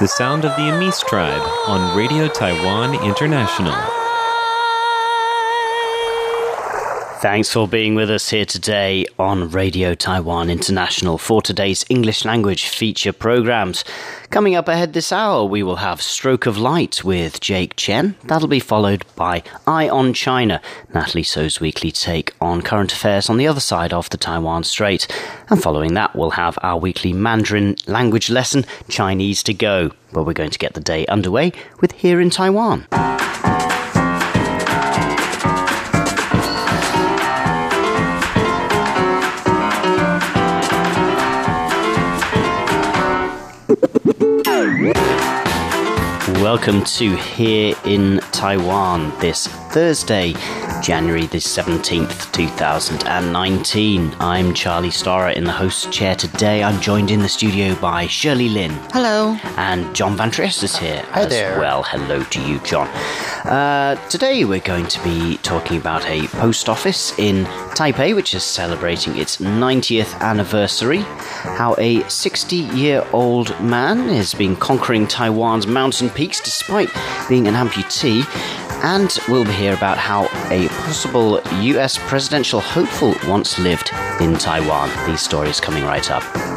The sound of the Amis tribe on Radio Taiwan International. Thanks for being with us here today on Radio Taiwan International for today's English language feature programs. Coming up ahead this hour, we will have Stroke of Light with Jake Chen. That'll be followed by Eye on China, Natalie So's weekly take on current affairs on the other side of the Taiwan Strait. And following that, we'll have our weekly Mandarin language lesson, Chinese to Go, where we're going to get the day underway with Here in Taiwan. Welcome to Here in Taiwan this Thursday, January the 17th, 2019. I'm Charlie Storrar in the host chair today. I'm joined in the studio by Shirley Lin. Hello. And John Van Triest is here Hi as there. well. Hello to you, John. Uh, today we're going to be talking about a post office in Taipei, which is celebrating its 90th anniversary. How a 60 year old man has been conquering Taiwan's mountain peaks despite being an amputee. And we'll hear about how a possible US presidential hopeful once lived in Taiwan. These stories coming right up.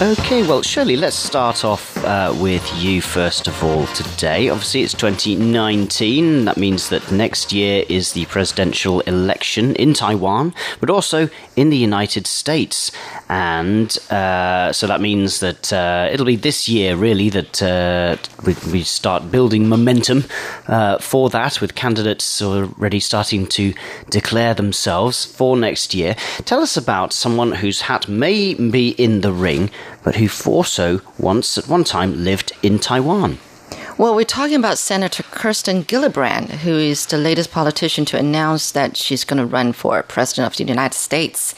Okay, well, Shirley, let's start off uh, with you first of all today. Obviously, it's 2019. That means that next year is the presidential election in Taiwan, but also in the United States. And uh, so that means that uh, it'll be this year, really, that uh, we, we start building momentum uh, for that, with candidates already starting to declare themselves for next year. Tell us about someone whose hat may be in the ring but who also once at one time lived in Taiwan. Well, we're talking about Senator Kirsten Gillibrand, who is the latest politician to announce that she's going to run for president of the United States.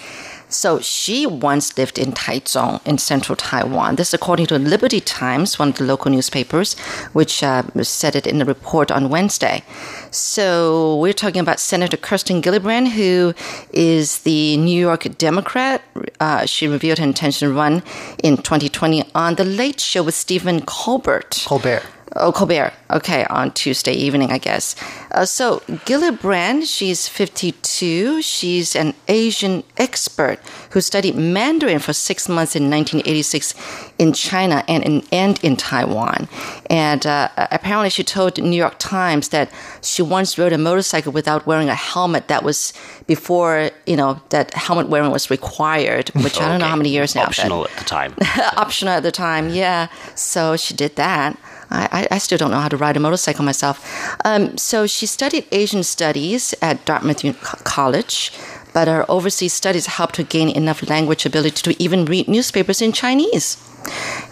So she once lived in Taichung in central Taiwan. This, according to Liberty Times, one of the local newspapers, which uh, said it in the report on Wednesday. So we're talking about Senator Kirsten Gillibrand, who is the New York Democrat. Uh, she revealed her intention to run in 2020 on the Late Show with Stephen Colbert. Colbert. Oh, Colbert. Okay, on Tuesday evening, I guess. Uh, so, Gillibrand, she's 52. She's an Asian expert who studied Mandarin for six months in 1986 in China and in, and in Taiwan. And uh, apparently, she told the New York Times that she once rode a motorcycle without wearing a helmet. That was before, you know, that helmet wearing was required, which I don't know how many years now. Optional at the time. optional at the time, yeah. So she did that. I, I, still don't know how to ride a motorcycle myself. Um, so she studied Asian studies at Dartmouth College, but her overseas studies helped her gain enough language ability to even read newspapers in Chinese.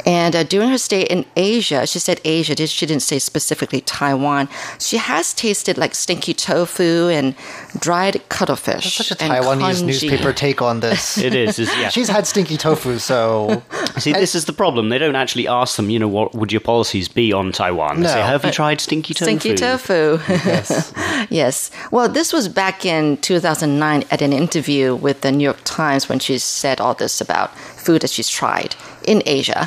And uh, during her stay in Asia, she said Asia, she didn't say specifically Taiwan. She has tasted like stinky tofu and dried cuttlefish. That's such a Taiwanese congee. newspaper take on this. it is, is yeah. She's had stinky tofu, so. See, this is the problem. They don't actually ask them, you know, what would your policies be on Taiwan? They No. say, have you tried stinky tofu? Stinky tofu. Yes. yes. Well, this was back in 2009 at an interview with the New York Times when she said all this about food that she's tried in Asia.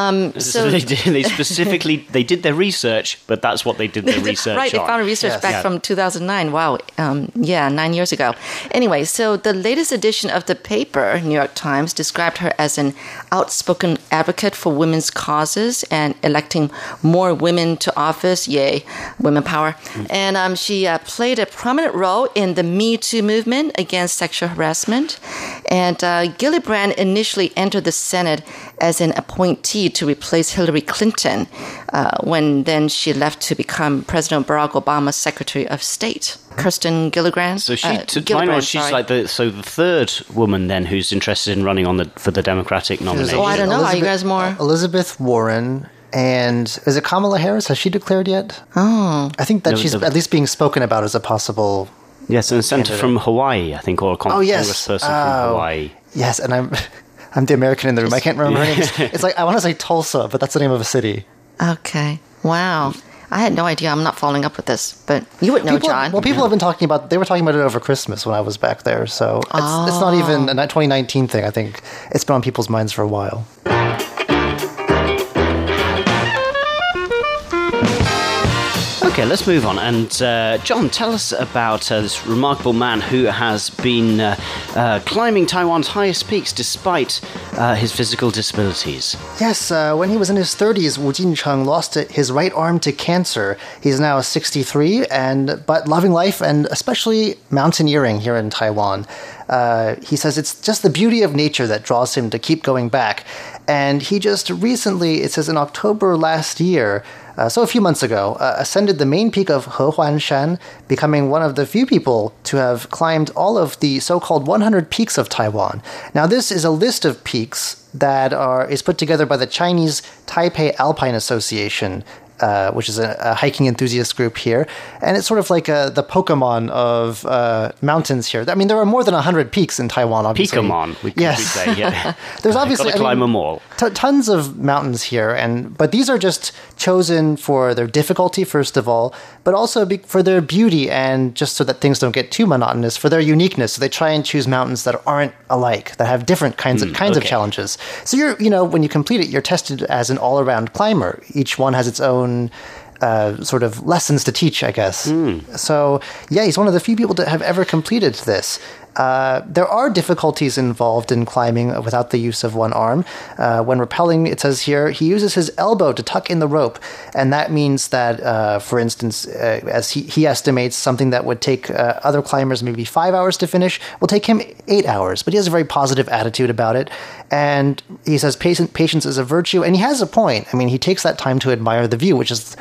Um, So so they, did, they specifically they did their research, but that's what they did their research right, they on. found research Yes. back Yeah. from 2009. Wow, um, yeah, nine years ago. Anyway, so the latest edition of the paper, New York Times, described her as an outspoken advocate for women's causes and electing more women to office. Yay, women power! Mm. And um, she uh, played a prominent role in the Me Too movement against sexual harassment. And uh, Gillibrand initially entered the Senate as an appointee to replace Hillary Clinton, uh, when then she left to become President Barack Obama's Secretary of State. Kirsten Gillibrand. So she, uh, to my Gillibrand, knowledge, she's sorry. like the so the third woman then who's interested in running on the for the Democratic nomination. Oh, I don't know. Are you guys more? Elizabeth Warren and is it Kamala Harris? Has she declared yet? Oh. I think that No, she's the- at least being spoken about as a possible. Yes, and a senator from Hawaii, I think, or a con- Oh yes, congressperson Oh, from Hawaii. Yes, and I'm I'm the American in the room. I can't remember her name. It's like I want to say Tulsa, but that's the name of a city. Okay. Wow. I had no idea. I'm not following up with this, but you would know, People, John. well, people have been talking about. They were talking about it over Christmas when I was back there. So it's, it's not oh. even a 2019 thing. I think it's been on people's minds for a while. Okay, let's move on. And uh, John, tell us about uh, this remarkable man who has been uh, uh, climbing Taiwan's highest peaks despite uh, his physical disabilities. Yes, uh, when he was in his 30s, Wu Jincheng lost his right arm to cancer. He's now 63, and but loving life and especially mountaineering here in Taiwan. Uh, he says it's just the beauty of nature that draws him to keep going back. And he just recently, it says in October last year, uh, so a few months ago, uh, ascended the main peak of Hehuan Shan, becoming one of the few people to have climbed all of the so-called 100 peaks of Taiwan. Now, this is a list of peaks that are is put together by the Chinese Taipei Alpine Association. Uh, which is a, a hiking enthusiast group here, and it's sort of like uh the Pokemon of uh, mountains here. I mean, there are more than hundred peaks in Taiwan. Obviously, Pokemon, we yes. say. Yeah. There's obviously Gotta I mean, them all. t- tons of mountains here, and but these are just chosen for their difficulty first of all, but also be, for their beauty and just so that things don't get too monotonous, for their uniqueness. So they try and choose mountains that aren't alike, that have different kinds of kinds of challenges. So you're you know when you complete it, you're tested as an all around climber. Each one has its own. Uh, sort of lessons to teach, I guess. So, yeah, he's one of the few people that have ever completed this. Uh, there are difficulties involved in climbing without the use of one arm. Uh, when rappelling, it says here, he uses his elbow to tuck in the rope. And that means that, uh, for instance, uh, as he, he estimates, something that would take uh, other climbers maybe five hours to finish will take him eight hours. But he has a very positive attitude about it. And he says patient, patience is a virtue. And he has a point. I mean, he takes that time to admire the view, which is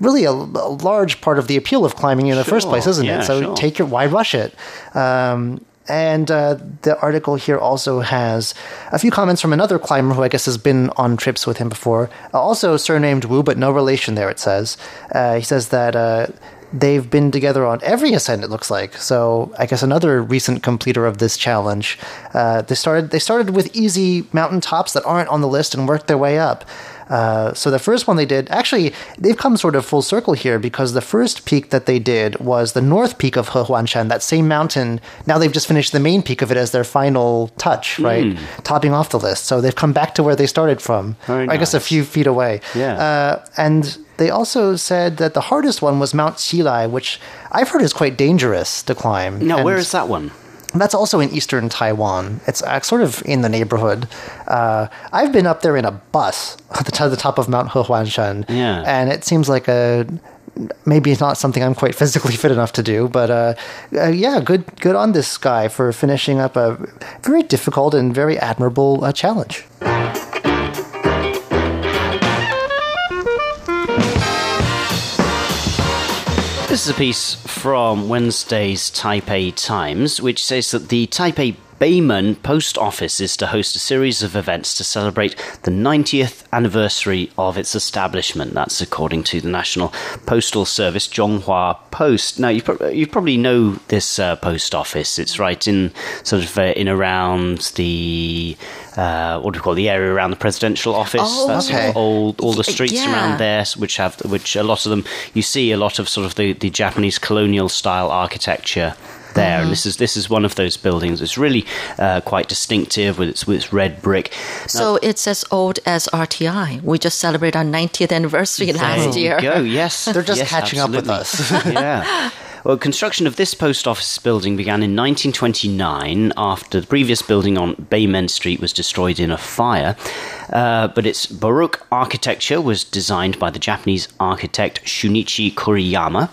really a, a large part of the appeal of climbing in the first place, isn't Yeah, it? So sure. take your why rush it? Um, and uh, the article here also has a few comments from another climber who I guess has been on trips with him before. Also surnamed Wu, but no relation there, it says. Uh, he says that uh, they've been together on every ascent, it looks like. So I guess another recent completer of this challenge. Uh, they, started, they started with easy mountaintops that aren't on the list and worked their way up. Uh, so the first one they did, actually, they've come sort of full circle here because the first peak that they did was the north peak of Hehuanshan, that same mountain. Now they've just finished the main peak of it as their final touch, right? Topping off the list. So they've come back to where they started from. Very I guess a few feet away. Yeah. Uh, and they also said that the hardest one was Mount Qilai, which I've heard is quite dangerous to climb. Now, And- where is that one? That's also in eastern Taiwan. It's uh, sort of in the neighborhood. Uh, I've been up there in a bus at the, the top of Mount Hehuanshan, Yeah. and it seems like a maybe it's not something I'm quite physically fit enough to do, but uh, uh, yeah, good good on this guy for finishing up a very difficult and very admirable uh, challenge. This is a piece from Wednesday's Taipei Times, which says that the Taipei Beimen Post Office is to host a series of events to celebrate the 90th anniversary of its establishment. That's according to the National Postal Service, Chunghwa Post. Now, you, prob- you probably know this uh, post office. It's right in sort of uh, in around the uh, what do we call it, the area around the presidential office. Oh, That's sort of okay. all all the streets yeah. around there, which have which a lot of them you see a lot of sort of the, the Japanese colonial style architecture there, Mm-hmm. and this is this is one of those buildings. It's really uh, quite distinctive with its with its red brick. So it's as old as RTI. We just celebrated our 90th anniversary last year. you go. Yes, They're just Yes, catching up with us. yeah. Well, construction of this post office building began in 1929 after the previous building on Beimen Street was destroyed in a fire. Uh, but its Baroque architecture was designed by the Japanese architect Shunichi Kuriyama.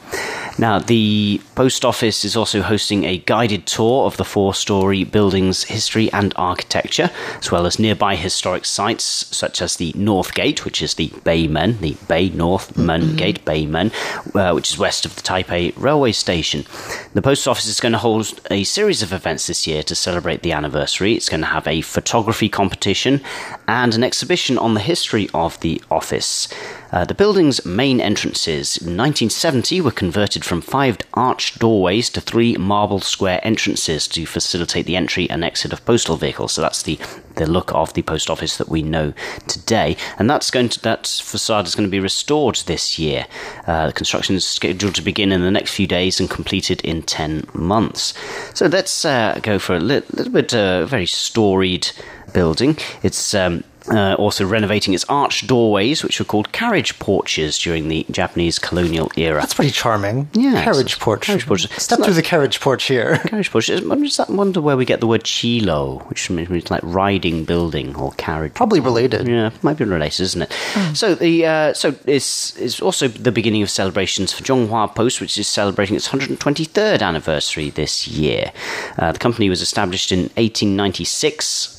Now, the post office is also hosting a guided tour of the four story building's history and architecture, as well as nearby historic sites such as the North Gate, which is the Beimen, the Bay North Men Mm-hmm. Gate, Beimen, uh, which is west of the Taipei railway station. The post office is going to hold a series of events this year to celebrate the anniversary. It's going to have a photography competition and an exhibition on the history of the office. Uh, the building's main entrances in 1970 were converted from five arched doorways to three marble square entrances to facilitate the entry and exit of postal vehicles. So that's the, the look of the post office that we know today, and that's going to that facade is going to be restored this year. Uh, the construction is scheduled to begin in the next few days and completed in 10 months. So let's uh, go for a li- little bit uh, very storied building. It's um, uh, also renovating its arched doorways, which were called carriage porches during the Japanese colonial era. That's pretty charming. Yeah, Carriage porch. carriage porch. Step through the carriage porch here. Carriage porches. I just wonder where we get the word qilou, which means like riding building or carriage. Probably related. Yeah, might be related, isn't it? So the uh, so it's it's also the beginning of celebrations for Chunghwa Post, which is celebrating its 123rd anniversary this year. Uh, the company was established in 1896.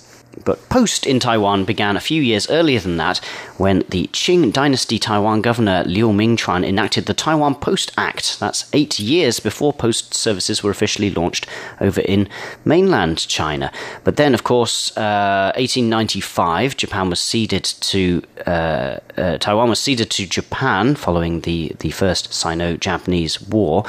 But Post in Taiwan began a few years earlier than that when the Qing Dynasty Taiwan governor Liu Mingchuan enacted the Taiwan Post Act. That's eight years before post services were officially launched over in mainland China. But then, of course, uh, 1895, Japan was ceded to uh, uh, Taiwan was ceded to Japan following the the first Sino-Japanese War.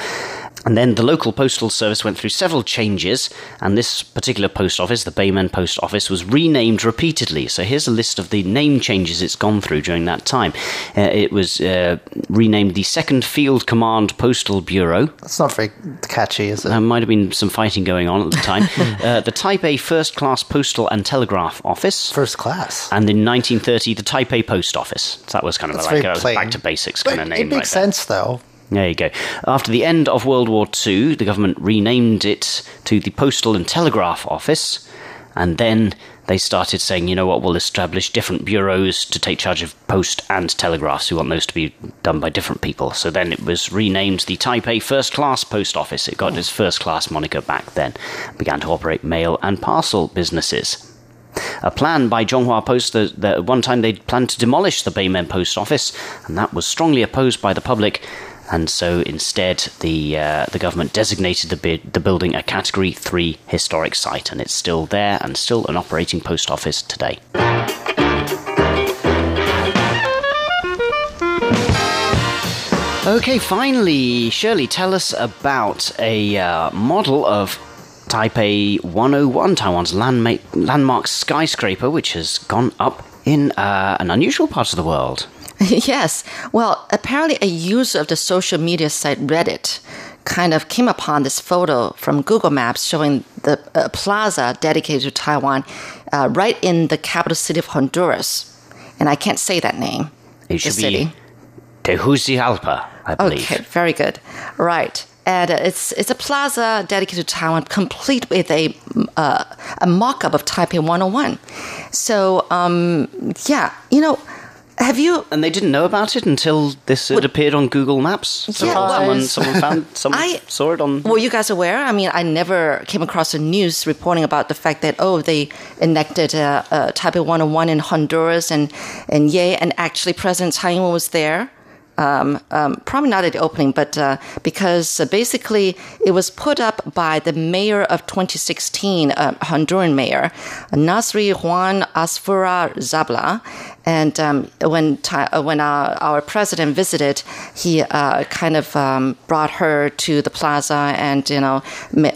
And then the local postal service went through several changes, and this particular post office, the Beimen Post Office, was renamed repeatedly. So here's a list of the name changes it's gone through during that time. Uh, it was uh, renamed the Second Field Command Postal Bureau. That's not very catchy, is it? There might have been some fighting going on at the time. uh, the Taipei First Class Postal and Telegraph Office. First class. and in 1930, the Taipei Post Office. So that was kind of That's like a plain. back to basics But kind of it makes right sense, though. There you go. After the end of World War II, the government renamed it to the Postal and Telegraph Office, and then they started saying, you know what, we'll establish different bureaus to take charge of post and telegraphs. We want those to be done by different people. So then it was renamed the Taipei First Class Post Office. It got its first class moniker back then, began to operate mail and parcel businesses a plan by Chunghwa Post that, that at one time they'd planned to demolish the Beimen Post Office, and that was strongly opposed by the public. And so instead, the uh, the government designated the, bi- the building a Category 3 historic site, and it's still there and still an operating post office today. Okay, finally, Shirley, tell us about a uh, model of Taipei 101, Taiwan's landma- landmark skyscraper, which has gone up in uh, an unusual part of the world. yes. Well, apparently, a user of the social media site Reddit kind of came upon this photo from Google Maps showing the uh, plaza dedicated to Taiwan uh, right in the capital city of Honduras. And I can't say that name. It should city. be Tegucigalpa, I believe. Okay, very good. Right. And uh, it's it's a plaza dedicated to Taiwan, complete with a uh, a mock-up of Taipei 101. So, um, yeah, you know, have you And they didn't know about it until this had appeared on Google Maps. So Yeah, someone, someone found, someone I- saw it on. Were you guys aware? I mean, I never came across the news reporting about the fact that oh, they enacted uh, uh, Taipei 101 in Honduras, and and yay, and actually President Tsai Ing-wen was there. Um, um, probably not at the opening, but uh, because uh, basically it was put up by the mayor of 2016, uh, Honduran mayor, Nasry Juan Asfura Zablah. And um, when uh, when our, our president visited, he uh, kind of um, brought her to the plaza and you know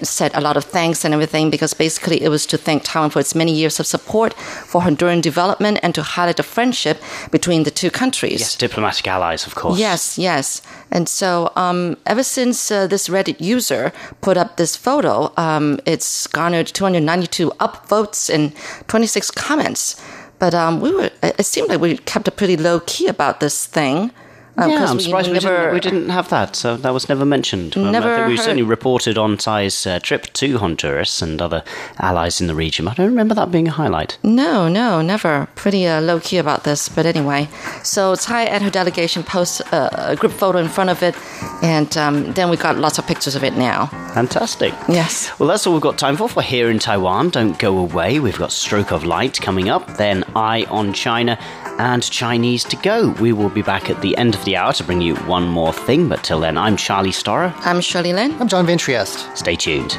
said a lot of thanks and everything because basically it was to thank Taiwan for its many years of support for Honduran development and to highlight the friendship between the two countries. Yes, diplomatic allies, of course. Yes, yes. And so, um, ever since uh, this Reddit user put up this photo, um, it's garnered 292 upvotes and 26 comments. But um, we were, it seemed like we kept a pretty low key about this thing. Uh, yeah, I'm we surprised we never- didn't, we didn't have that. So that was never mentioned. Um, I Never think we heard- certainly reported on Tsai's uh, trip to Honduras and other allies in the region. I don't remember that being a highlight. No, no, never. Pretty uh, low key about this. But anyway, so Tsai and her delegation post uh, a group photo in front of it, and um, then we got lots of pictures of it now. Fantastic. Yes. Well, that's all we've got time for for here in Taiwan. Don't go away. We've got Stroke of Light coming up, then Eye on China, and Chinese to go. We will be back at the end of the hour to bring you one more thing. But till then, I'm Charlie Storrar. I'm Shirley Lin. I'm John Ventriest. Stay tuned.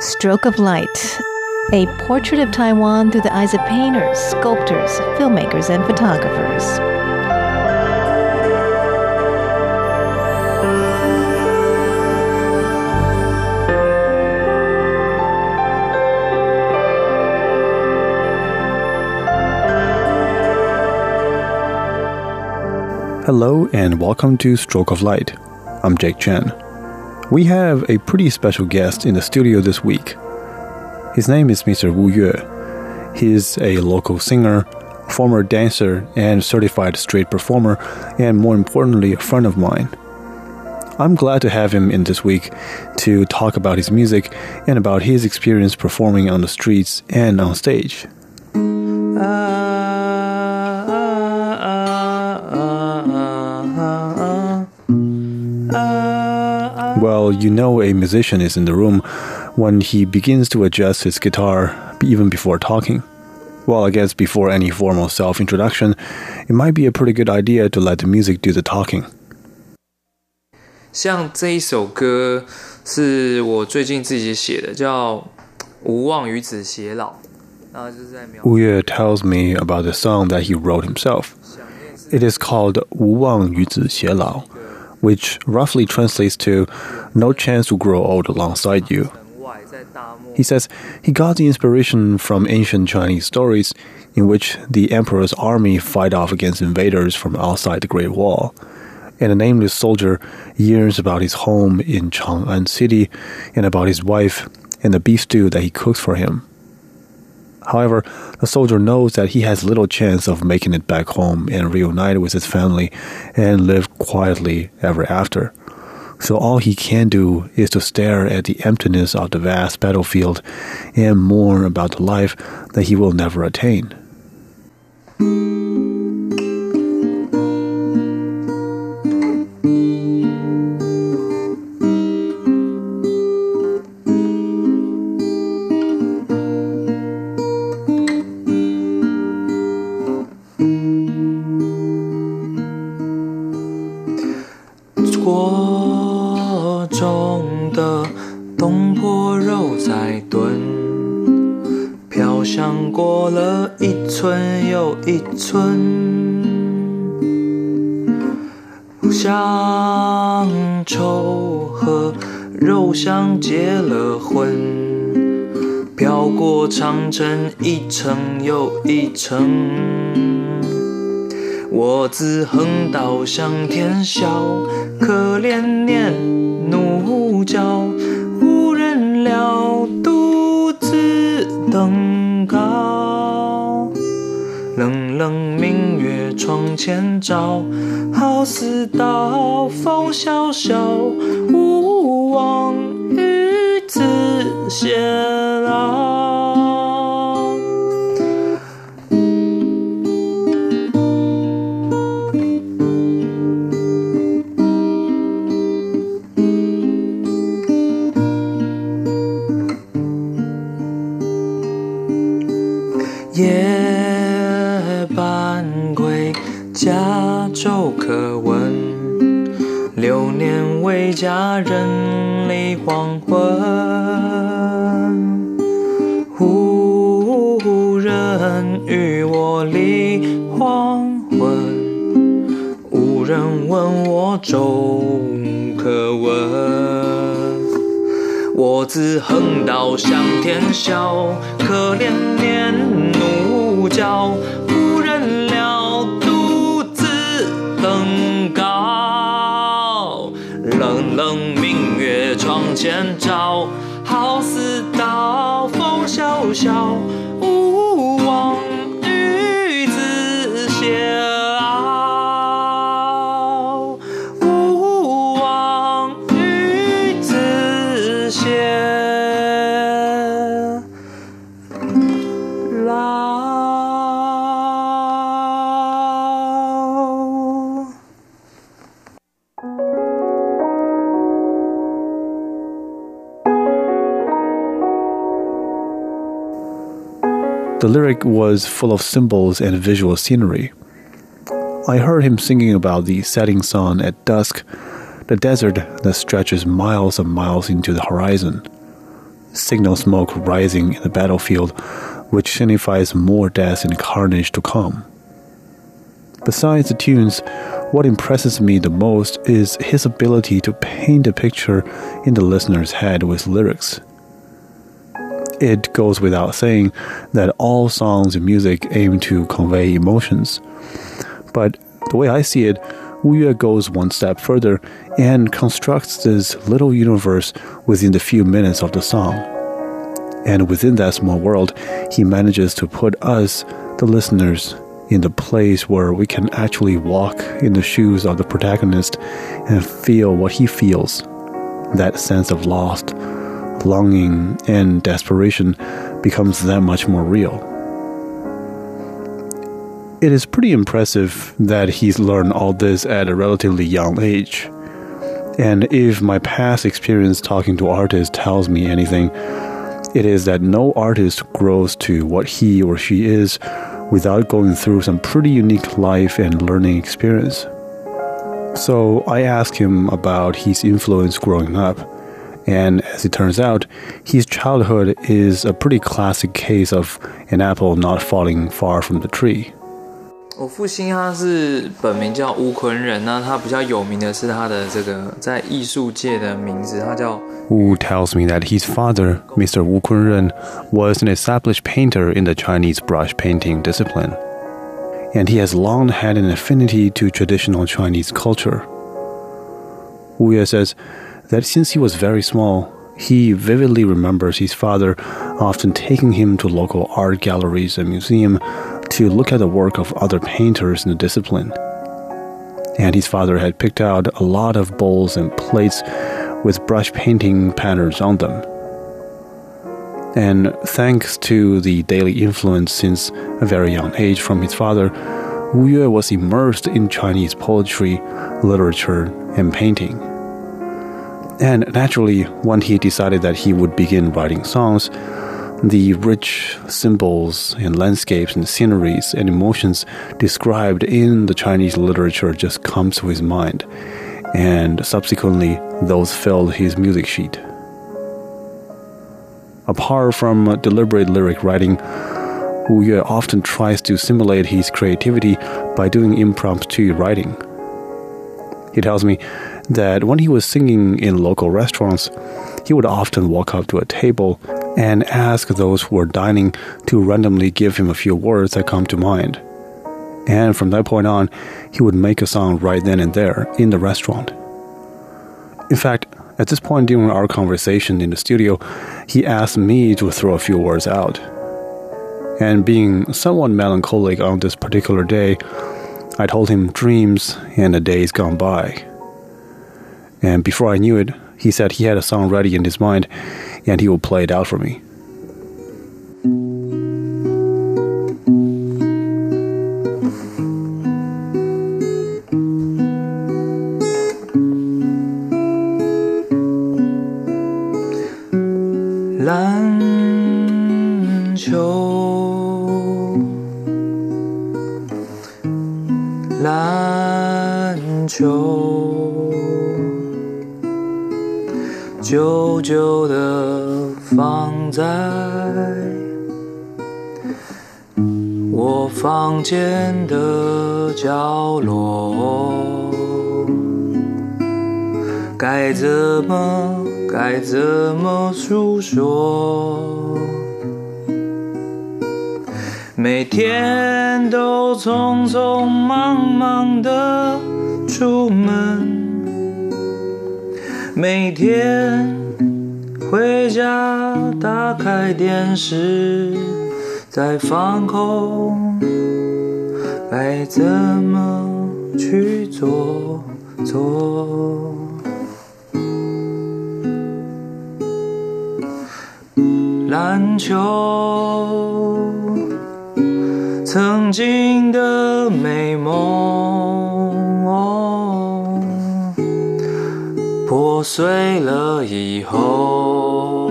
Stroke of Light. A portrait of Taiwan through the eyes of painters, sculptors, filmmakers, and photographers. Hello and welcome to Stroke of Light. I'm Jake Chen. We have a pretty special guest in the studio this week. His name is Mr. Wu Yue. He is a local singer, former dancer, and certified street performer, and more importantly, a friend of mine. I'm glad to have him in this week to talk about his music and about his experience performing on the streets and on stage. Uh, Well, you know a musician is in the room when he begins to adjust his guitar even before talking. Well, I guess before any formal self introduction, it might be a pretty good idea to let the music do the talking. 像这一首歌是我最近自己写的，叫《无望与子偕老》，然后就是在描 Wu Yue tells me about the song that he wrote himself. It is called 无望与子偕老, which roughly translates to no chance to grow old alongside you. He says he got the inspiration from ancient Chinese stories in which the emperor's army fight off against invaders from outside the Great Wall. And a nameless soldier yearns about his home in Chang'an City and about his wife and the beef stew that he cooks for him. However, the soldier knows that he has little chance of making it back home and reunited with his family and live quietly ever after. So all he can do is to stare at the emptiness of the vast battlefield and mourn about the life that he will never attain. “城。”我自横刀向天笑，佳人立黄昏。无人与我立黄昏，无人问我终可闻。我自横刀向天笑，可怜念奴娇，好似刀风萧萧。The lyric was full of symbols and visual scenery. I heard him singing about the setting sun at dusk, the desert that stretches miles and miles into the horizon, signal smoke rising in the battlefield, which signifies more death and carnage to come. Besides the tunes, what impresses me the most is his ability to paint a picture in the listener's head with lyrics. It goes without saying that all songs and music aim to convey emotions. But the way I see it, Wu goes one step further and constructs this little universe within the few minutes of the song. And within that small world, he manages to put us, the listeners, in the place where we can actually walk in the shoes of the protagonist and feel what he feels. That sense of lost, longing, and desperation becomes that much more real. It is pretty impressive that he's learned all this at a relatively young age. And if my past experience talking to artists tells me anything, it is that no artist grows to what he or she is without going through some pretty unique life and learning experience. So I asked him about his influence growing up, and as it turns out, his childhood is a pretty classic case of an apple not falling far from the tree. 我父亲他是本名叫吴坤仁，那他比较有名的是他的这个在艺术界的名字，他叫 Wu tells me that his father, Mr. Wu Kunren, was an established painter in the Chinese brush painting discipline. And he has long had an affinity to traditional Chinese culture. Wu Yue says that since he was very small, he vividly remembers his father often taking him to local art galleries and museums to look at the work of other painters in the discipline. And his father had picked out a lot of bowls and plates with brush painting patterns on them. And thanks to the daily influence since a very young age from his father, Wu Yue was immersed in Chinese poetry, literature, and painting. And naturally, when he decided that he would begin writing songs, the rich symbols and landscapes and sceneries and emotions described in the Chinese literature just comes to his mind, and subsequently those filled his music sheet. Apart from deliberate lyric writing, Wu Yue often tries to simulate his creativity by doing impromptu writing. He tells me that when he was singing in local restaurants, he would often walk up to a table and ask those who were dining to randomly give him a few words that come to mind. And from that point on, he would make a song right then and there in the restaurant. In fact, at this point during our conversation in the studio, he asked me to throw a few words out. And being somewhat melancholic on this particular day, I told him dreams and the days gone by. And before I knew it, he said he had a song ready in his mind and he would play it out for me. 久久的放在我房间的角落，该怎么该怎么诉说？每天都匆匆忙忙的出门，每天回家打开电视，在放空，该怎么去做做？篮球，曾经的美梦，碎了以后，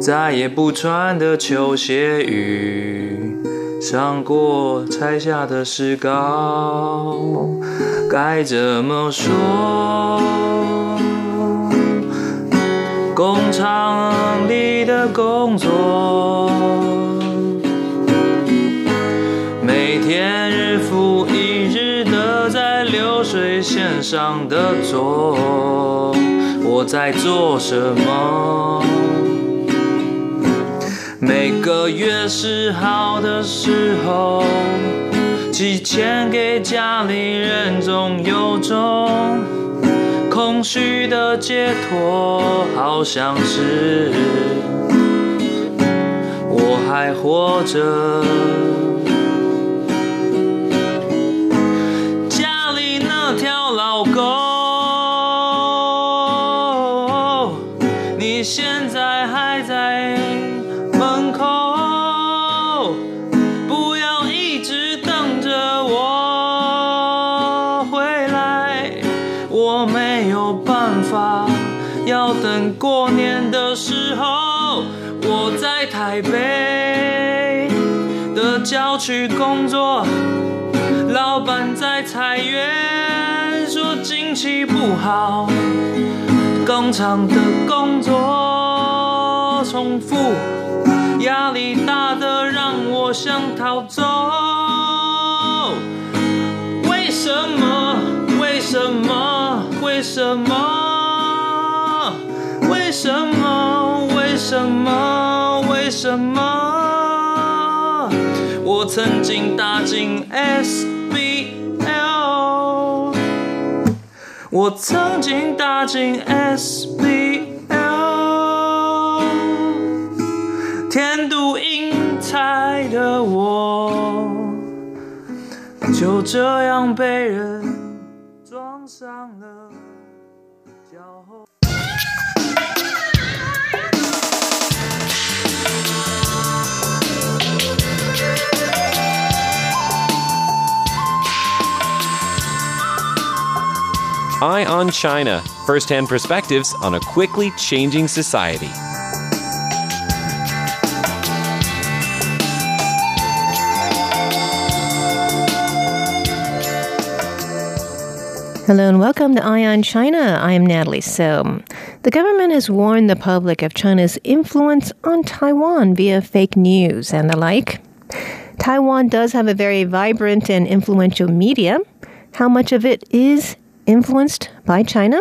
再也不穿的球鞋与上过拆下的石膏，该怎么说？工厂里的工作，线上的做，我在做什么？每个月十号的时候，寄钱给家里人，总有种。空虚的解脱，好像是我还活着。郊区工作，老板在裁员，说经济不好，工厂的工作重复，压力大的让我想逃走。为什么？为什么？为什么？为什么？为什么？为什么？我曾经打进 SBL，我曾经打进 SBL，天妒英才的我。就这样被人撞上了 Eye on China first hand perspectives on a quickly changing society. Hello and welcome to Eye on China. I am Natalie So. The government has warned the public of China's influence on Taiwan via fake news and the like. Taiwan does have a very vibrant and influential media. How much of it is influenced by China?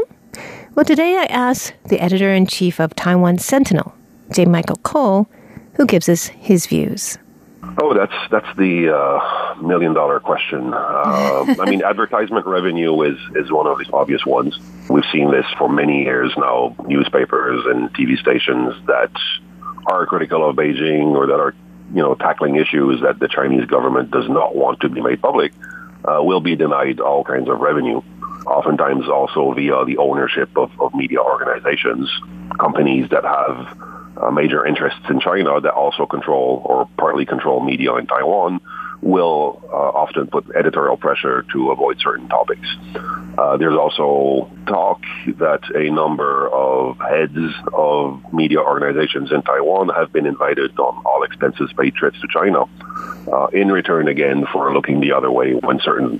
Well, today I asked the editor in chief of Taiwan Sentinel, J. Michael Cole, who gives us his views. Oh, that's that's the uh, million dollar question. Uh, I mean, advertisement revenue is is one of the obvious ones. We've seen this for many years now. Newspapers and TV stations that are critical of Beijing or that are you know tackling issues that the Chinese government does not want to be made public uh, will be denied all kinds of revenue. Oftentimes, also via the ownership of, of media organizations, companies that have uh, major interests in China that also control or partly control media in Taiwan will uh, often put editorial pressure to avoid certain topics. Uh, there's also talk that a number of heads of media organizations in Taiwan have been invited on all expenses paid trips to China uh, in return again for looking the other way when certain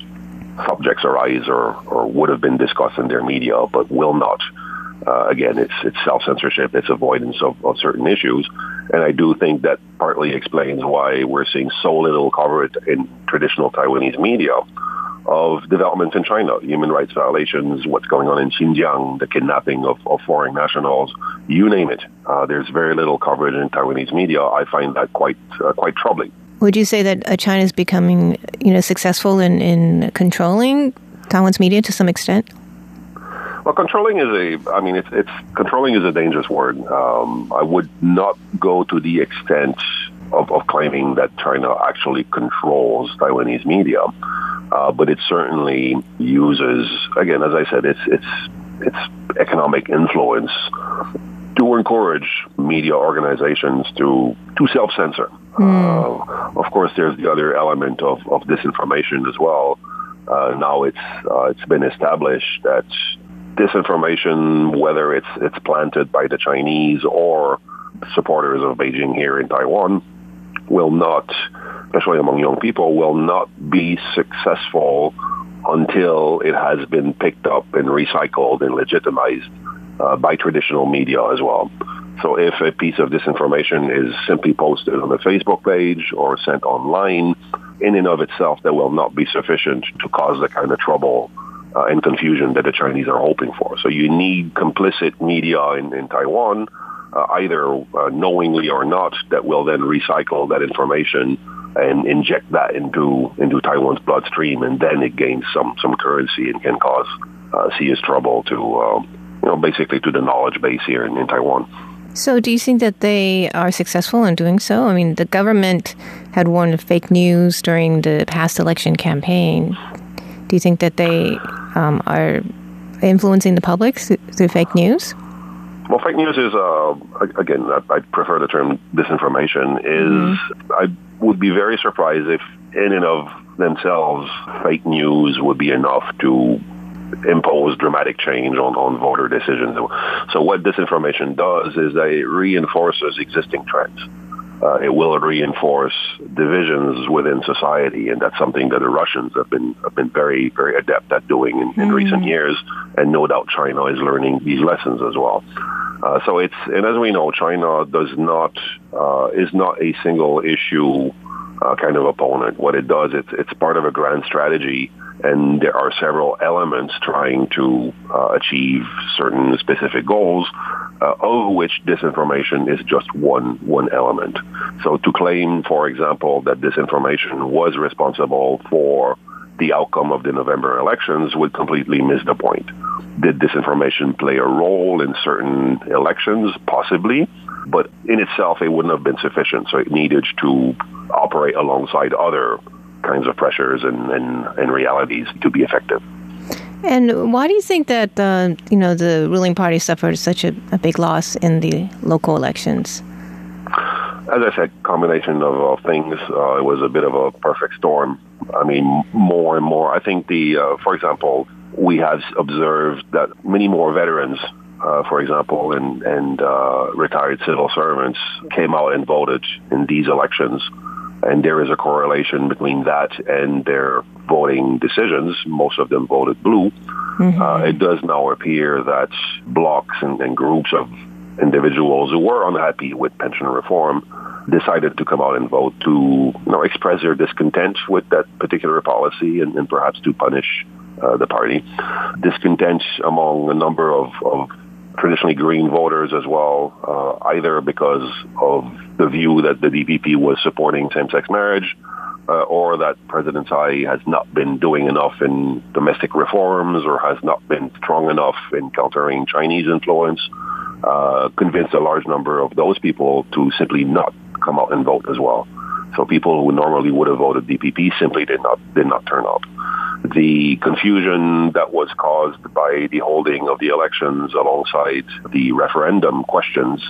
subjects arise or, or would have been discussed in their media but will not. Uh, again, it's it's self censorship, it's avoidance of, of certain issues, and I do think that partly explains why we're seeing so little coverage in traditional Taiwanese media of developments in China, human rights violations, what's going on in Xinjiang, the kidnapping of, of foreign nationals, you name it. Uh, there's very little coverage in Taiwanese media. I find that quite uh, quite troubling. Would you say that uh, China is becoming, you know, successful in, in controlling Taiwan's media to some extent? Well, controlling is a, I mean, it's, it's controlling is a dangerous word. Um, I would not go to the extent of, of claiming that China actually controls Taiwanese media, uh, but it certainly uses, again, as I said, it's it's it's economic influence to encourage media organizations to to self censor. Mm. Uh, of course, there's the other element of, of disinformation as well. Uh, now it's uh, it's been established that disinformation, whether it's it's planted by the Chinese or supporters of Beijing here in Taiwan, will not, especially among young people, will not be successful until it has been picked up and recycled and legitimized uh, by traditional media as well. So if a piece of disinformation is simply posted on a Facebook page or sent online, in and of itself, that will not be sufficient to cause the kind of trouble uh, and confusion that the Chinese are hoping for. So you need complicit media in, in Taiwan, uh, either uh, knowingly or not, that will then recycle that information and inject that into into Taiwan's bloodstream, and then it gains some some currency and can cause uh, serious trouble to uh, you know basically to the knowledge base here in, in Taiwan. So, do you think that they are successful in doing so? I mean, the government had warned of fake news during the past election campaign. Do you think that they um, are influencing the public through fake news? Well, fake news is, uh, again, I, prefer the term disinformation, is mm-hmm. I would be very surprised if in and of themselves fake news would be enough to impose dramatic change on, on voter decisions. So what disinformation does is that it reinforces existing trends. Uh, it will reinforce divisions within society, and that's something that the Russians have been have been very very adept at doing in, in mm. recent years, and no doubt China is learning these lessons as well. Uh, so it's and as we know, China does not uh, is not a single issue uh, kind of opponent. What it does, it's it's part of a grand strategy, and there are several elements trying to uh, achieve certain specific goals, uh, of which disinformation is just one one element. So to claim, for example, that disinformation was responsible for the outcome of the November elections would completely miss the point. Did disinformation play a role in certain elections? Possibly. But in itself, it wouldn't have been sufficient. So it needed to operate alongside other kinds of pressures and, and, and realities to be effective. And why do you think that uh, you know the ruling party suffered such a, a, big loss in the local elections? As I said, combination of, of things. Uh, it was a bit of a perfect storm. I mean, more and more. I think the, uh, for example, we have observed that many more veterans uh, for example, and, and uh, retired civil servants came out and voted in these elections. And there is a correlation between that and their voting decisions. Most of them voted blue. Mm-hmm. Uh, it does now appear that blocks and, and groups of individuals who were unhappy with pension reform decided to come out and vote to you know, express their discontent with that particular policy and, and perhaps to punish uh, the party. Discontent among a number of, of traditionally green voters as well, uh, either because of the view that the DPP was supporting same-sex marriage, uh, or that President Tsai has not been doing enough in domestic reforms or has not been strong enough in countering Chinese influence, uh, convinced a large number of those people to simply not come out and vote as well. So people who normally would have voted DPP simply did not did not turn up the confusion that was caused by the holding of the elections alongside the referendum questions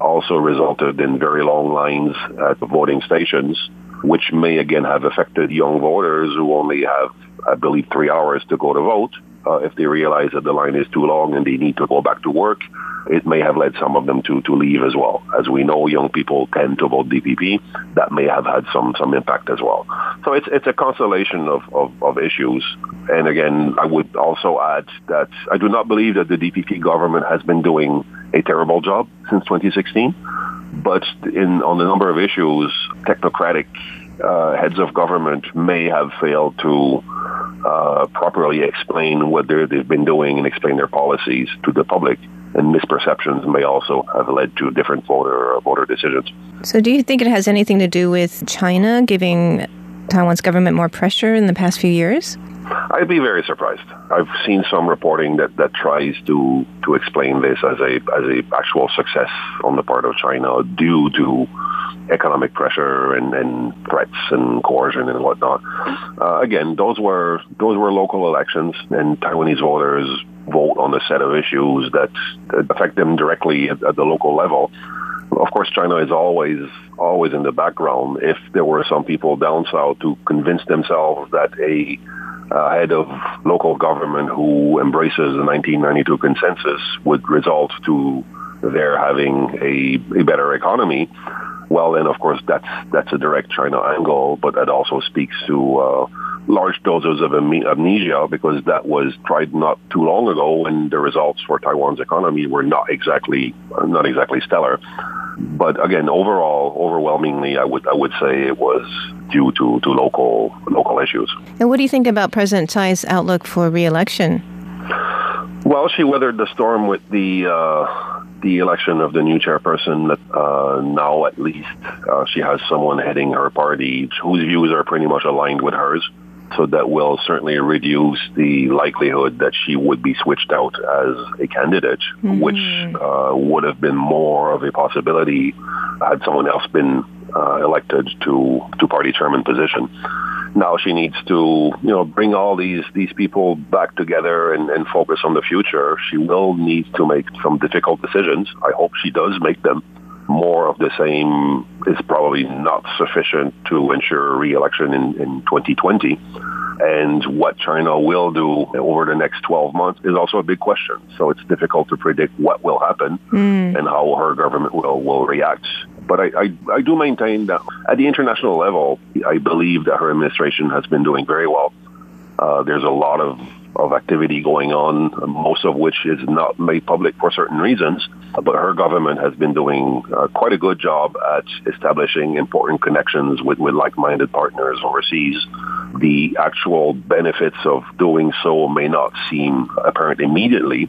also resulted in very long lines at the voting stations, which may again have affected young voters who only have, I believe, three hours to go to vote. Uh, if they realize that the line is too long and they need to go back to work, it may have led some of them to, to leave as well. As we know, young people tend to vote DPP. That may have had some, some impact as well. So it's, it's a constellation of, of, of issues. And again, I would also add that I do not believe that the DPP government has been doing a terrible job since 2016. But in, on a number of issues, technocratic uh, heads of government may have failed to uh, properly explain what they've been doing and explain their policies to the public and misperceptions may also have led to different voter voter decisions. So, do you think it has anything to do with China giving Taiwan's government more pressure in the past few years? I'd be very surprised. I've seen some reporting that, that tries to, to explain this as a as a actual success on the part of China due to economic pressure and, and threats and coercion and whatnot. Uh, again, those were those were local elections, and Taiwanese voters vote on a set of issues that, that affect them directly at, at the local level. Of course, China is always always in the background. If there were some people down south to convince themselves that a uh, head of local government who embraces the 1992 consensus would result to their having a, a better economy, well, then of course that's that's a direct China angle, but that also speaks to uh, large doses of amnesia because that was tried not too long ago and the results for Taiwan's economy were not exactly not exactly stellar. But again, overall, overwhelmingly, I would I would say it was due to, to local local issues. And what do you think about President Tsai's outlook for re-election? Well, she weathered the storm with the uh, the election of the new chairperson. Uh, now, at least, uh, she has someone heading her party whose views are pretty much aligned with hers. So that will certainly reduce the likelihood that she would be switched out as a candidate, mm-hmm. which uh, would have been more of a possibility had someone else been uh, elected to to party chairman position now she needs to, you know, bring all these these people back together and, and focus on the future. She will need to make some difficult decisions. I hope she does make them. More of the same is probably not sufficient to ensure re-election in, in 2020. And what China will do over the next 12 months is also a big question. So it's difficult to predict what will happen mm. and how her government will, will react but I, I, I do maintain that at the international level, I believe that her administration has been doing very well. Uh, there's a lot of, of activity going on, most of which is not made public for certain reasons. But her government has been doing uh, quite a good job at establishing important connections with, with like-minded partners overseas. The actual benefits of doing so may not seem apparent immediately,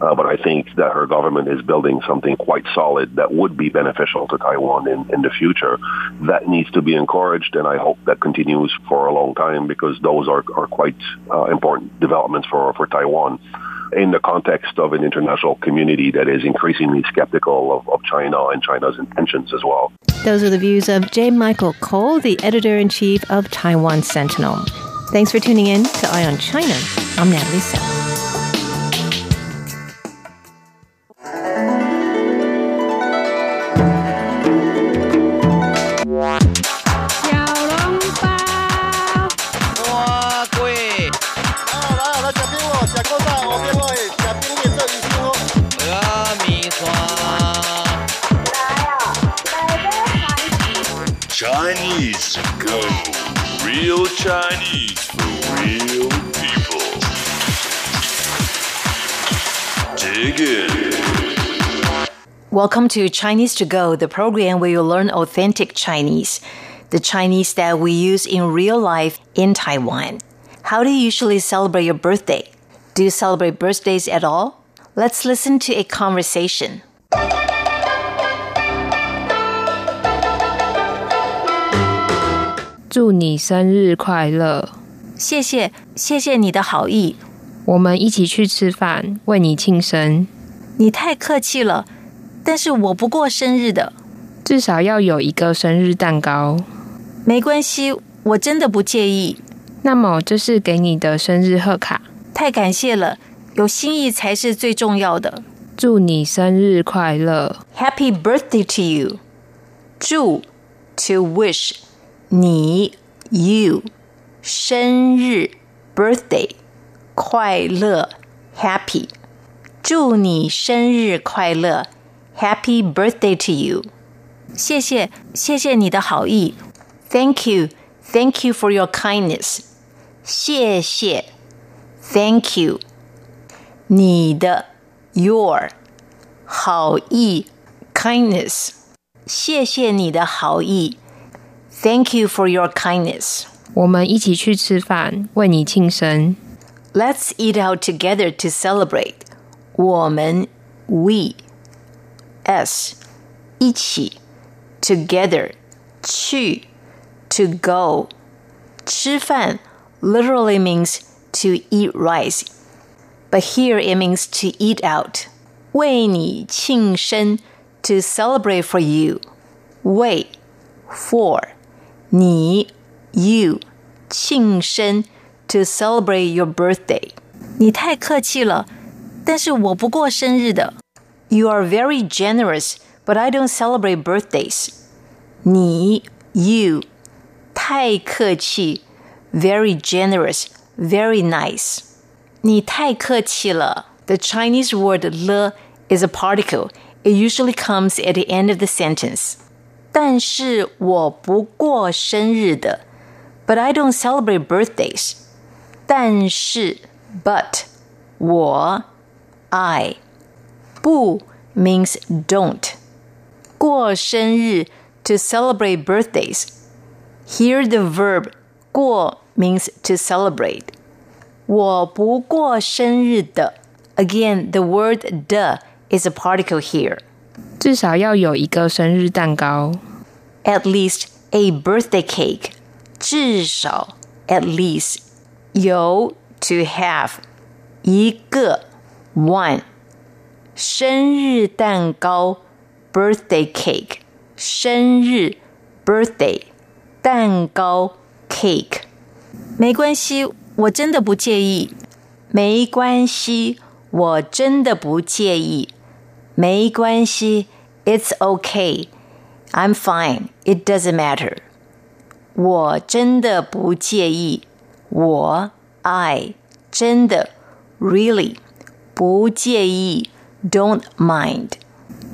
uh, but I think that her government is building something quite solid that would be beneficial to Taiwan in, in the future. That needs to be encouraged, and I hope that continues for a long time because those are, are quite uh, important developments for, for Taiwan in the context of an international community that is increasingly skeptical of, of China and China's intentions as well. Those are the views of J. Michael Cole, the editor in chief of Taiwan Sentinel. Thanks for tuning in to Eye on China. I'm Natalie Sell. Chinese for real people. Dig in. Welcome to Chinese to Go, the program where you learn authentic Chinese, the Chinese that we use in real life in Taiwan. How do you usually celebrate your birthday? Do you celebrate birthdays at all? Let's listen to a conversation. 祝你生日快乐！谢谢，谢谢你的好意。我们一起去吃饭，为你庆生。你太客气了，但是我不过生日的。至少要有一个生日蛋糕。没关系，我真的不介意。那么，这是给你的生日贺卡。太感谢了，有心意才是最重要的。祝你生日快乐！Happy birthday to you！祝，to wish。你 you 生日 birthday 快乐 happy 祝你生日快乐 happy birthday to you 谢谢谢谢你的好意 thank you thank you for your kindness 谢谢 thank you 你的 your 好意 kindness 谢谢你的好意 Thank you for your kindness. 我们一起去吃饭，为你庆生。Let's eat out together to celebrate. 我们 we s 一起 together 去 to go 吃饭 literally means to eat rice, but here it means to eat out. 为你庆生 to celebrate for you. 为 for 你 you 庆生 to celebrate your birthday. 你太客气了，但是我不过生日的。You are very generous, but I don't celebrate birthdays. 你 you 太客气，very generous, very nice. 你太客气了。The Chinese word 了 is a particle. It usually comes at the end of the sentence. 但是我不过生日的。But I don't celebrate birthdays. 但是 but 我 I 不 means don't. 过生日 to celebrate birthdays. Here the verb 过 means to celebrate. 我不过生日的 Again, the word the is a particle here. 至少要有一个生日蛋糕。At least a birthday cake. 至少 at least 有 to have 一个 one 生日蛋糕 birthday cake 生日 birthday 蛋糕 cake 没关系，我真的不介意。没关系，我真的不介意。没关系，It's okay. I'm fine. It doesn't matter. 我真的不介意。我 I 真的 really 不介意。Don't mind.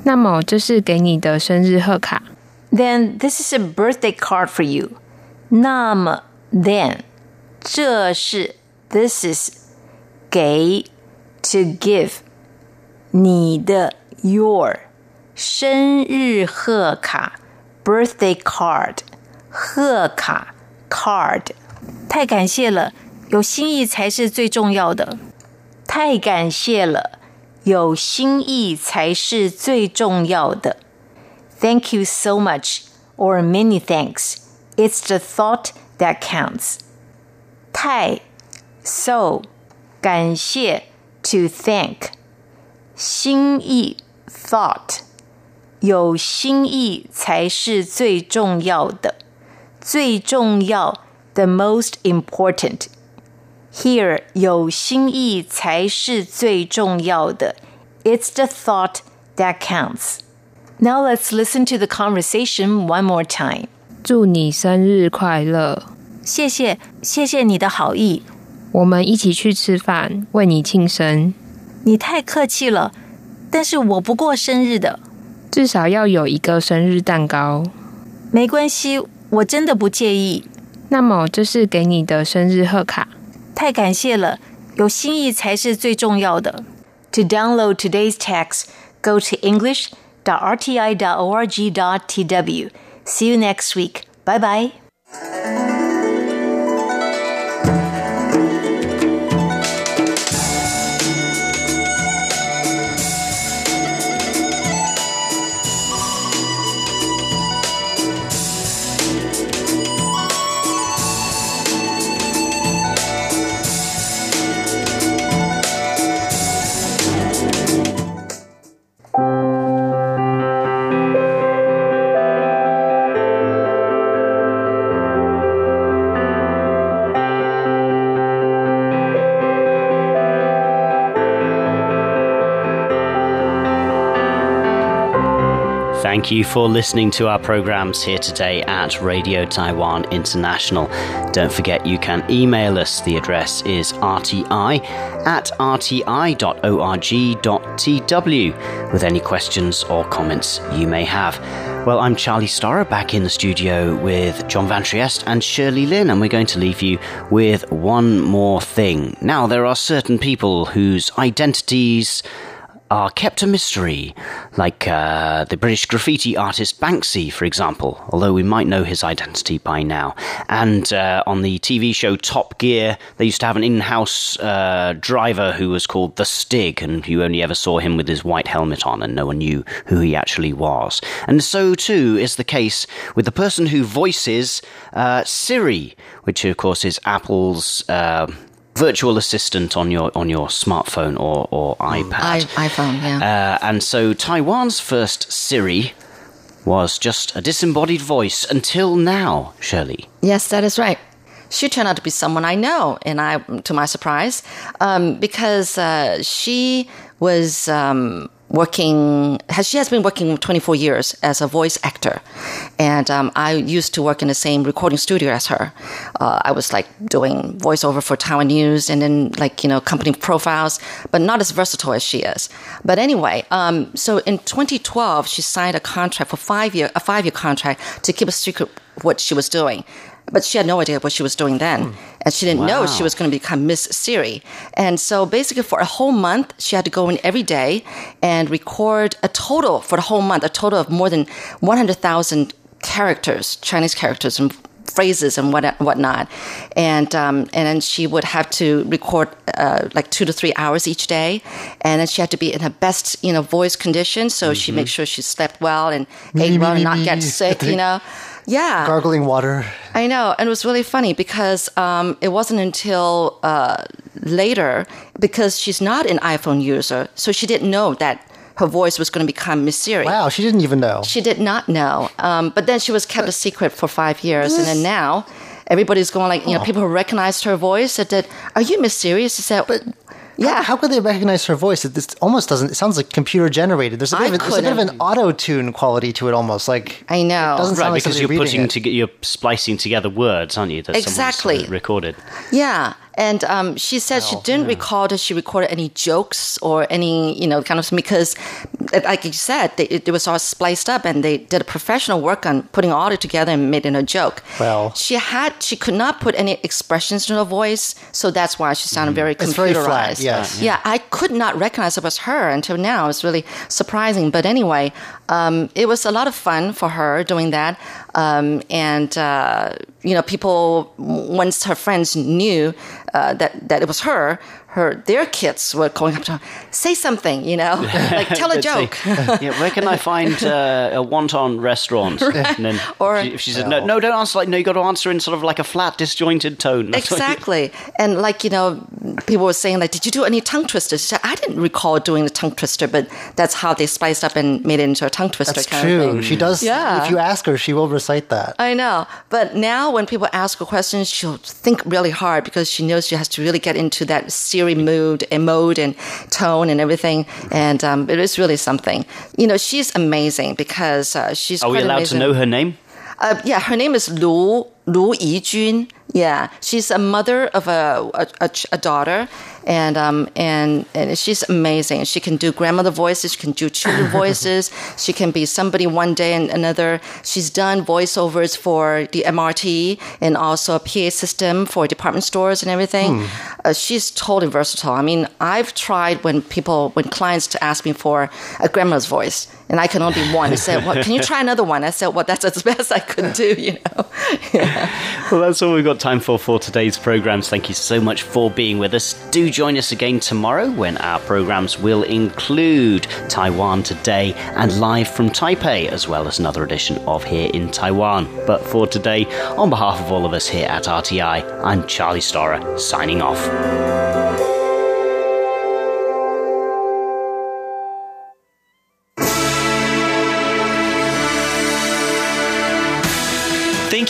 那么这是给你的生日贺卡。 Then this is a birthday card for you. 那么 then 这是 this is 给 to give 你的 your 生日贺卡 birthday card 贺卡 card 太感谢了，有心意才是最重要的。太感谢了，有心意才是最重要的。Thank you so much, or many thanks. It's the thought that counts. 太 so 感谢 to thank 心意 thought 有心意才是最重要的，最重要 the most important. Here 有心意才是最重要的。It's the thought that counts. Now let's listen to the conversation one more time. 祝你生日快乐！谢谢，谢谢你的好意。我们一起去吃饭，为你庆生。你太客气了， 但是我不过生日的。至少要有一个生日蛋糕。没关系，我真的不介意。那么这是给你的生日贺卡。太感谢了，有心意才是最重要的。To download today's text, go to english.rti.org.tw. See you next week. Bye bye. Thank you for listening to our programs here today at Radio Taiwan International. Don't forget you can email us. The address is rti at rti.org.tw with any questions or comments you may have. Well, I'm Charlie Storrar back in the studio with John Van Trieste and Shirley Lin, and we're going to leave you with one more thing. Now, there are certain people whose identities are kept a mystery, like uh, the British graffiti artist Banksy, for example, although we might know his identity by now. And uh, on the TV show Top Gear, they used to have an in house uh, driver who was called The Stig, and you only ever saw him with his white helmet on, and no one knew who he actually was. And so, too, is the case with the person who voices uh, Siri, which, of course, is Apple's. Virtual assistant on your on your smartphone or or Mm. iPad. I, iPhone, yeah. Uh, and so Taiwan's first Siri was just a disembodied voice until now, Shirley. Yes, that is right. She turned out to be someone I know, and I, to my surprise, um, because uh, she was um, working. Has she has been working 24 years as a voice actor, and um, I used to work in the same recording studio as her. Uh, I was like doing voiceover for Taiwan News, and then like you know company profiles, but not as versatile as she is. But anyway, um, so in 2012, she signed a contract for five year a five year contract to keep a secret what she was doing. But she had no idea what she was doing then. And she didn't know she was going to become Miss Siri. And so basically, for a whole month, she had to go in every day and record a total for the whole month, a total of more than 100,000 characters, Chinese characters and phrases and what whatnot. And um, and then she would have to record uh, like two to three hours each day, and then she had to be in her best you know voice condition, so she make sure she slept well and ate well and not get sick. You know, yeah. Gargling water. I know, and it was really funny because um, it wasn't until uh, later because she's not an iPhone user, so she didn't know that her voice was going to become Miss Siri. Wow, she didn't even know. She did not know, um, but then she was kept a secret for five years, and then now everybody's going like, you know, people who recognized her voice said that, "Are you Miss Siri?" She said, But "Yeah." How, how could they recognize her voice? It this almost doesn't. It sounds like computer generated. There's a bit, of, there's a, bit of an auto tune quality to it, almost like. I know. It doesn't Right, sound like because somebody you're putting it. together, you're splicing together words, aren't you? That someone's, uh, Exactly. recorded. Yeah. And um, she said Oh, she didn't recall that she recorded any jokes or any, you know, kind of because, like you said, they, it, was all spliced up, and they did a professional work on putting all it together and made it a joke. Well. she had she could not put any expressions in her voice, so that's why she sounded very It's computerized. very flat, yes. Yeah, I could not recognize it was her until now. It's really surprising. But anyway, um, it was a lot of fun for her doing that. Um, and, uh, you know, people, once her friends knew uh, that, that it was her, her their kids were calling up to her, say something, you know, like tell a joke. yeah, where can I find uh, a wonton restaurant? And then Or- she, if she said, no, no, don't answer like, no, you got to answer in sort of like a flat, disjointed tone. That's what you- Exactly. And like, you know, people were saying like, did you do any tongue twisters? She said, I didn't recall doing the tongue twister, but that's how they spiced up and made it into a tongue twister That's kind true. of thing. She does. Yeah. If you ask her, she will recite that. I know. But now when people ask her questions, she'll think really hard because she knows she has to really get into that Mood and mode and tone and everything. And um, it is really something. You know, she's amazing because uh, she's Are we allowed amazing. to know her name? Uh, yeah, her name is Lu Lu Yijun. Yeah, she's a mother of a a, a, a daughter, and um and and she's amazing. She can do grandmother voices. She can do children voices. She can be somebody one day and another. She's done voiceovers for the MRT and also a PA system for department stores and everything. Uh, she's totally versatile. I mean, I've tried when people when clients to ask me for a grandma's voice, and I can only do one. I said, "Well, can you try another one?" I said, "Well, that's as best I could do," you know. Well, that's all we've got time for for today's programs. Thank you so much for being with us. Do join us again tomorrow when our programs will include Taiwan Today and Live from Taipei, as well as another edition of Here in Taiwan. But for today, on behalf of all of us here at RTI, I'm Charlie Storrar, signing off.